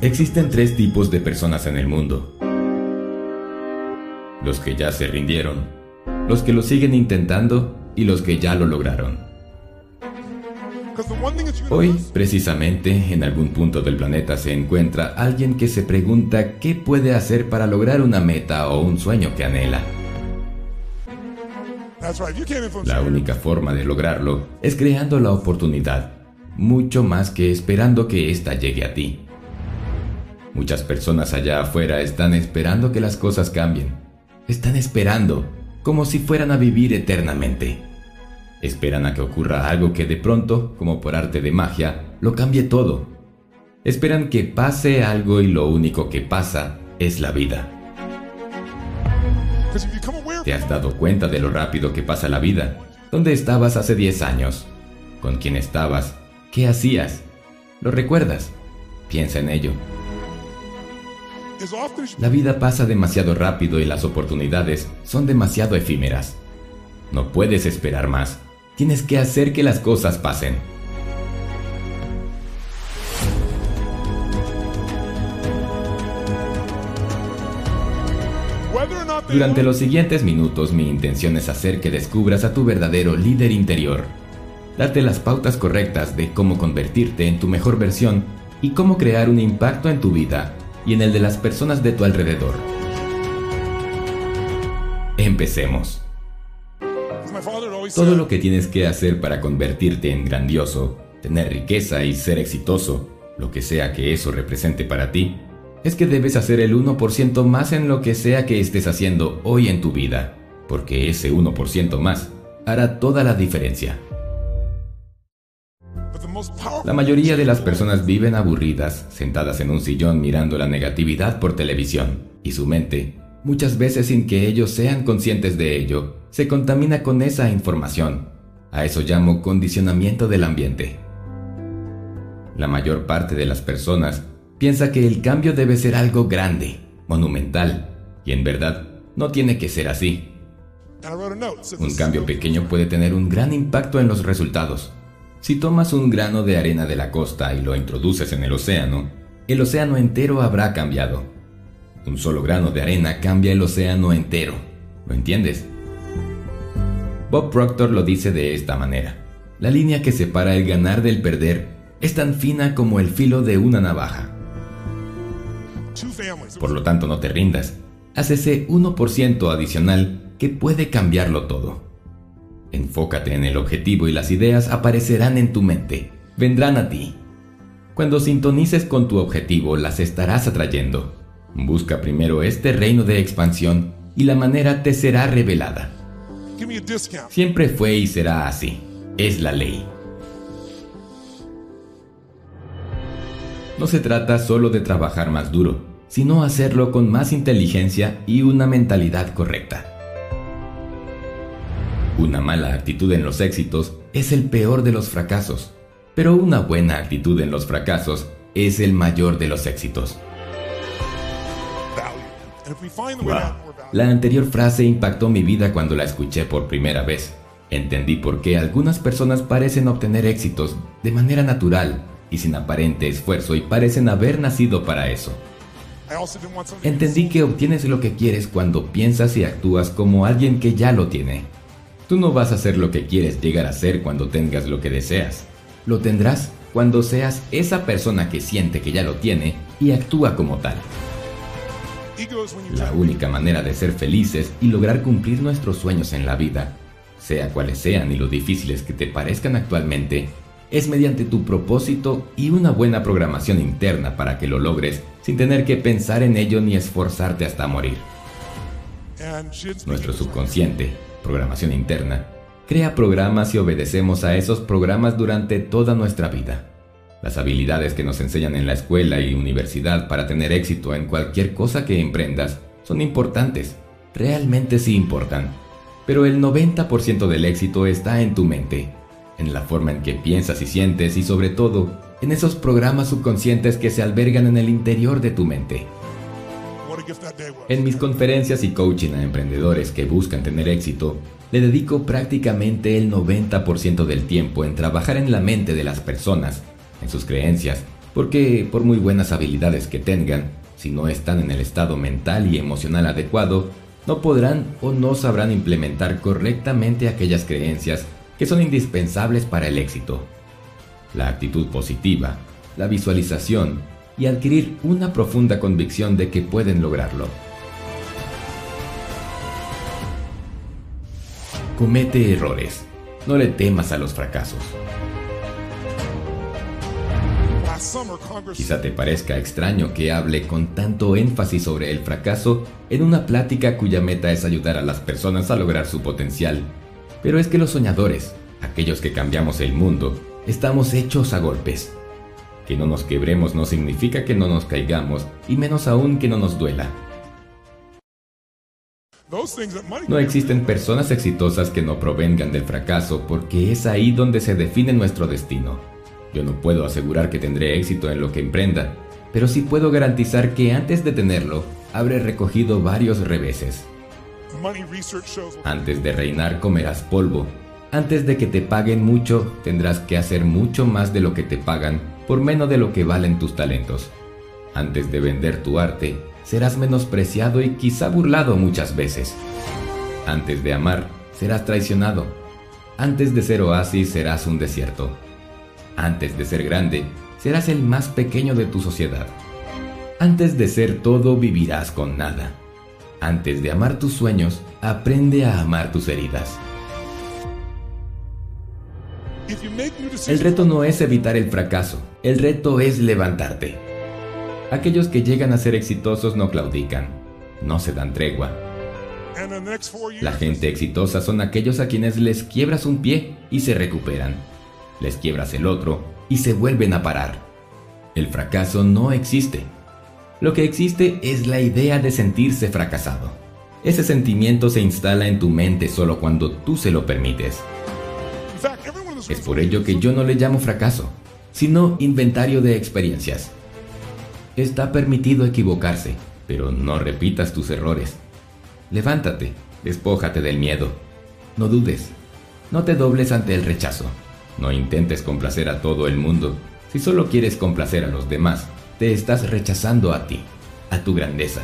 Existen tres tipos de personas en el mundo. Los que ya se rindieron, los que lo siguen intentando y los que ya lo lograron. Hoy, precisamente, en algún punto del planeta se encuentra alguien que se pregunta qué puede hacer para lograr una meta o un sueño que anhela. La única forma de lograrlo es creando la oportunidad, mucho más que esperando que ésta llegue a ti. Muchas personas allá afuera están esperando que las cosas cambien. Están esperando, como si fueran a vivir eternamente. Esperan a que ocurra algo que de pronto, como por arte de magia, lo cambie todo. Esperan que pase algo y lo único que pasa es la vida. ¿Te has dado cuenta de lo rápido que pasa la vida? ¿Dónde estabas hace 10 años? ¿Con quién estabas? ¿Qué hacías? ¿Lo recuerdas? Piensa en ello. La vida pasa demasiado rápido y las oportunidades son demasiado efímeras. No puedes esperar más. Tienes que hacer que las cosas pasen. Durante los siguientes minutos mi intención es hacer que descubras a tu verdadero líder interior, darte las pautas correctas de cómo convertirte en tu mejor versión y cómo crear un impacto en tu vida y en el de las personas de tu alrededor. Empecemos. Todo lo que tienes que hacer para convertirte en grandioso, tener riqueza y ser exitoso, lo que sea que eso represente para ti, es que debes hacer el 1% más en lo que sea que estés haciendo hoy en tu vida, porque ese 1% más hará toda la diferencia. La mayoría de las personas viven aburridas, sentadas en un sillón mirando la negatividad por televisión, y su mente, muchas veces sin que ellos sean conscientes de ello, se contamina con esa información. A eso llamo condicionamiento del ambiente. La mayor parte de las personas piensa que el cambio debe ser algo grande, monumental, y en verdad no tiene que ser así. Un cambio pequeño puede tener un gran impacto en los resultados. Si tomas un grano de arena de la costa y lo introduces en el océano, el océano entero habrá cambiado. Un solo grano de arena cambia el océano entero. ¿Lo entiendes? Bob Proctor lo dice de esta manera. La línea que separa el ganar del perder es tan fina como el filo de una navaja. Por lo tanto, no te rindas. Haz ese 1% adicional que puede cambiarlo todo. Enfócate en el objetivo y las ideas aparecerán en tu mente, vendrán a ti. Cuando sintonices con tu objetivo, las estarás atrayendo. Busca primero este reino de expansión y la manera te será revelada. Siempre fue y será así. Es la ley. No se trata solo de trabajar más duro, sino hacerlo con más inteligencia y una mentalidad correcta. Una mala actitud en los éxitos es el peor de los fracasos, pero una buena actitud en los fracasos es el mayor de los éxitos. La anterior frase impactó mi vida cuando la escuché por primera vez. Entendí por qué algunas personas parecen obtener éxitos de manera natural y sin aparente esfuerzo y parecen haber nacido para eso. Entendí que obtienes lo que quieres cuando piensas y actúas como alguien que ya lo tiene. Tú no vas a hacer lo que quieres llegar a ser cuando tengas lo que deseas. Lo tendrás cuando seas esa persona que siente que ya lo tiene y actúa como tal. La única manera de ser felices y lograr cumplir nuestros sueños en la vida, sea cuales sean y lo difíciles que te parezcan actualmente, es mediante tu propósito y una buena programación interna para que lo logres sin tener que pensar en ello ni esforzarte hasta morir. Nuestro subconsciente, programación interna, crea programas y obedecemos a esos programas durante toda nuestra vida. Las habilidades que nos enseñan en la escuela y universidad para tener éxito en cualquier cosa que emprendas son importantes, realmente sí importan. Pero el 90% del éxito está en tu mente, en la forma en que piensas y sientes y sobre todo en esos programas subconscientes que se albergan en el interior de tu mente. En mis conferencias y coaching a emprendedores que buscan tener éxito, le dedico prácticamente el 90% del tiempo en trabajar en la mente de las personas en sus creencias Porque por muy buenas habilidades que tengan, si no están en el estado mental y emocional adecuado, no podrán o no sabrán implementar correctamente aquellas creencias que son indispensables para el éxito. La actitud positiva, la visualización y adquirir una profunda convicción de que pueden lograrlo. Comete errores. No le temas a los fracasos. Quizá te parezca extraño que hable con tanto énfasis sobre el fracaso en una plática cuya meta es ayudar a las personas a lograr su potencial. Pero es que los soñadores, aquellos que cambiamos el mundo, estamos hechos a golpes. Que no nos quebremos no significa que no nos caigamos, y menos aún que no nos duela. No existen personas exitosas que no provengan del fracaso porque es ahí donde se define nuestro destino. Yo no puedo asegurar que tendré éxito en lo que emprenda, pero sí puedo garantizar que antes de tenerlo, habré recogido varios reveses. Antes de reinar comerás polvo. Antes de que te paguen mucho, tendrás que hacer mucho más de lo que te pagan por menos de lo que valen tus talentos. Antes de vender tu arte, serás menospreciado y quizá burlado muchas veces. Antes de amar, serás traicionado. Antes de ser oasis, serás un desierto. Antes de ser grande, serás el más pequeño de tu sociedad. Antes de ser todo, vivirás con nada. Antes de amar tus sueños, aprende a amar tus heridas. El reto no es evitar el fracaso, el reto es levantarte. Aquellos que llegan a ser exitosos no claudican, no se dan tregua. La gente exitosa son aquellos a quienes les quiebras un pie y se recuperan les quiebras el otro y se vuelven a parar. El fracaso no existe. Lo que existe es la idea de sentirse fracasado. Ese sentimiento se instala en tu mente solo cuando tú se lo permites. Es por ello que yo no le llamo fracaso, sino inventario de experiencias. Está permitido equivocarse, pero no repitas tus errores. Levántate, despójate del miedo. No dudes, no te dobles ante el rechazo. No intentes complacer a todo el mundo. Si solo quieres complacer a los demás, te estás rechazando a ti, a tu grandeza.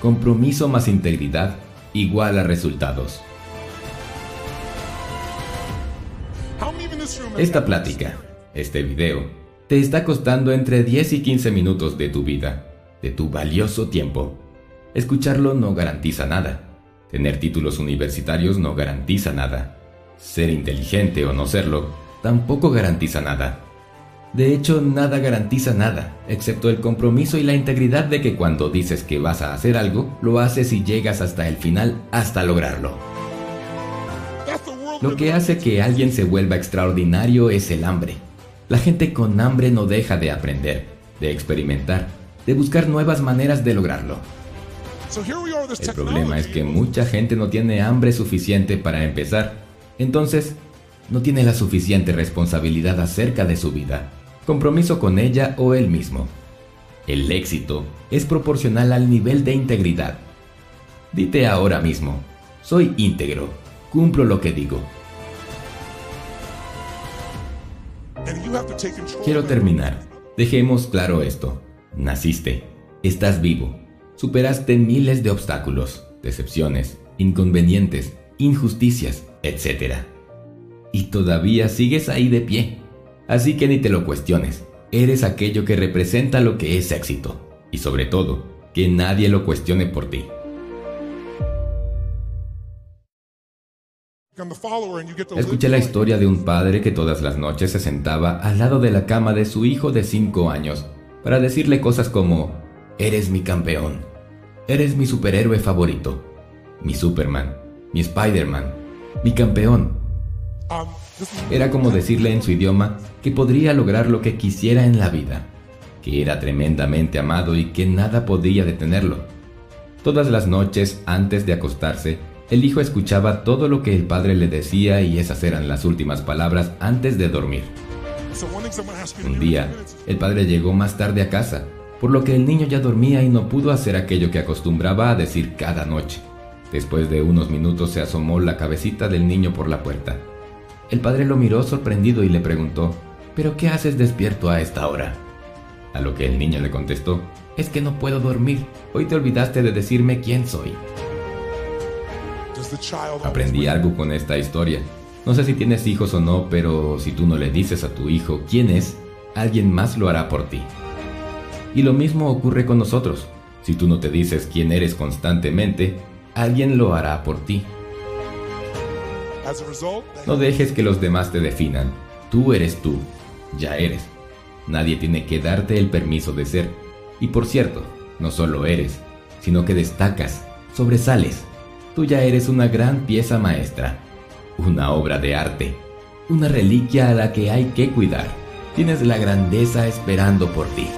Compromiso más integridad igual a resultados. Esta plática, este video, te está costando entre 10 y 15 minutos de tu vida, de tu valioso tiempo. Escucharlo no garantiza nada Tener títulos universitarios no garantiza nada. Ser inteligente o no serlo tampoco garantiza nada. De hecho, nada garantiza nada, excepto el compromiso y la integridad de que cuando dices que vas a hacer algo, lo haces y llegas hasta el final, hasta lograrlo. Lo que hace que alguien se vuelva extraordinario es el hambre. La gente con hambre no deja de aprender, de experimentar, de buscar nuevas maneras de lograrlo. El problema es que mucha gente no tiene hambre suficiente para empezar. Entonces, no tiene la suficiente responsabilidad acerca de su vida, compromiso con ella o él mismo. El éxito es proporcional al nivel de integridad. Dite ahora mismo, soy íntegro, cumplo lo que digo. Quiero terminar. Dejemos claro esto. Naciste, estás vivo, superaste miles de obstáculos, decepciones, inconvenientes, injusticias, etc. Y todavía sigues ahí de pie. Así que ni te lo cuestiones. Eres aquello que representa lo que es éxito. Y sobre todo, que nadie lo cuestione por ti. Escuché la historia de un padre que todas las noches se sentaba al lado de la cama de su hijo de 5 años para decirle cosas como, Eres mi campeón. Eres mi superhéroe favorito. Mi Superman. Mi Spider-Man. Mi campeón. Era como decirle en su idioma que podría lograr lo que quisiera en la vida, que era tremendamente amado y que nada podía detenerlo. Todas las noches, antes de acostarse, el hijo escuchaba todo lo que el padre le decía y esas eran las últimas palabras antes de dormir. Un día, el padre llegó más tarde a casa por lo que el niño ya dormía y no pudo hacer aquello que acostumbraba a decir cada noche. Después de unos minutos se asomó la cabecita del niño por la puerta. El padre lo miró sorprendido y le preguntó, ¿pero qué haces despierto a esta hora? A lo que el niño le contestó, es que no puedo dormir, hoy te olvidaste de decirme quién soy. Aprendí algo con esta historia. No sé si tienes hijos o no, pero si tú no le dices a tu hijo quién es, alguien más lo hará por ti. Y lo mismo ocurre con nosotros. Si tú no te dices quién eres constantemente, alguien lo hará por ti. No dejes que los demás te definan. Tú eres tú. Ya eres. Nadie tiene que darte el permiso de ser. Y por cierto, no solo eres, sino que destacas, sobresales. Tú ya eres una gran pieza maestra, una obra de arte, una reliquia a la que hay que cuidar. Tienes la grandeza esperando por ti.